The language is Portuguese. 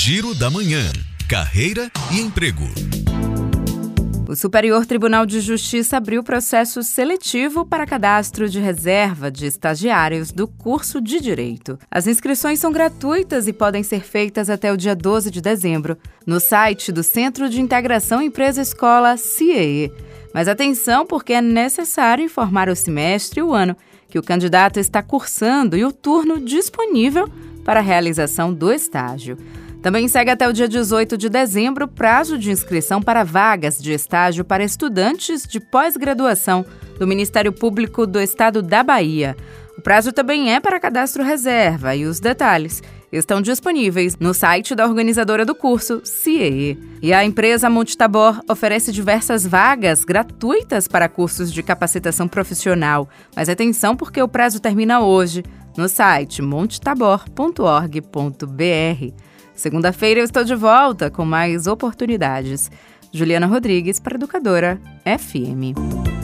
Giro da Manhã. Carreira e emprego. O Superior Tribunal de Justiça abriu processo seletivo para cadastro de reserva de estagiários do curso de Direito. As inscrições são gratuitas e podem ser feitas até o dia 12 de dezembro no site do Centro de Integração Empresa Escola CIEE. Mas atenção, porque é necessário informar o semestre e o ano que o candidato está cursando e o turno disponível para a realização do estágio. Também segue até o dia 18 de dezembro o prazo de inscrição para vagas de estágio para estudantes de pós-graduação do Ministério Público do Estado da Bahia. O prazo também é para cadastro reserva e os detalhes estão disponíveis no site da organizadora do curso, CIEE. E a empresa Multitabor oferece diversas vagas gratuitas para cursos de capacitação profissional. Mas atenção porque o prazo termina hoje no site montetabor.org.br. Segunda-feira eu estou de volta com mais oportunidades. Juliana Rodrigues para Educadora FM.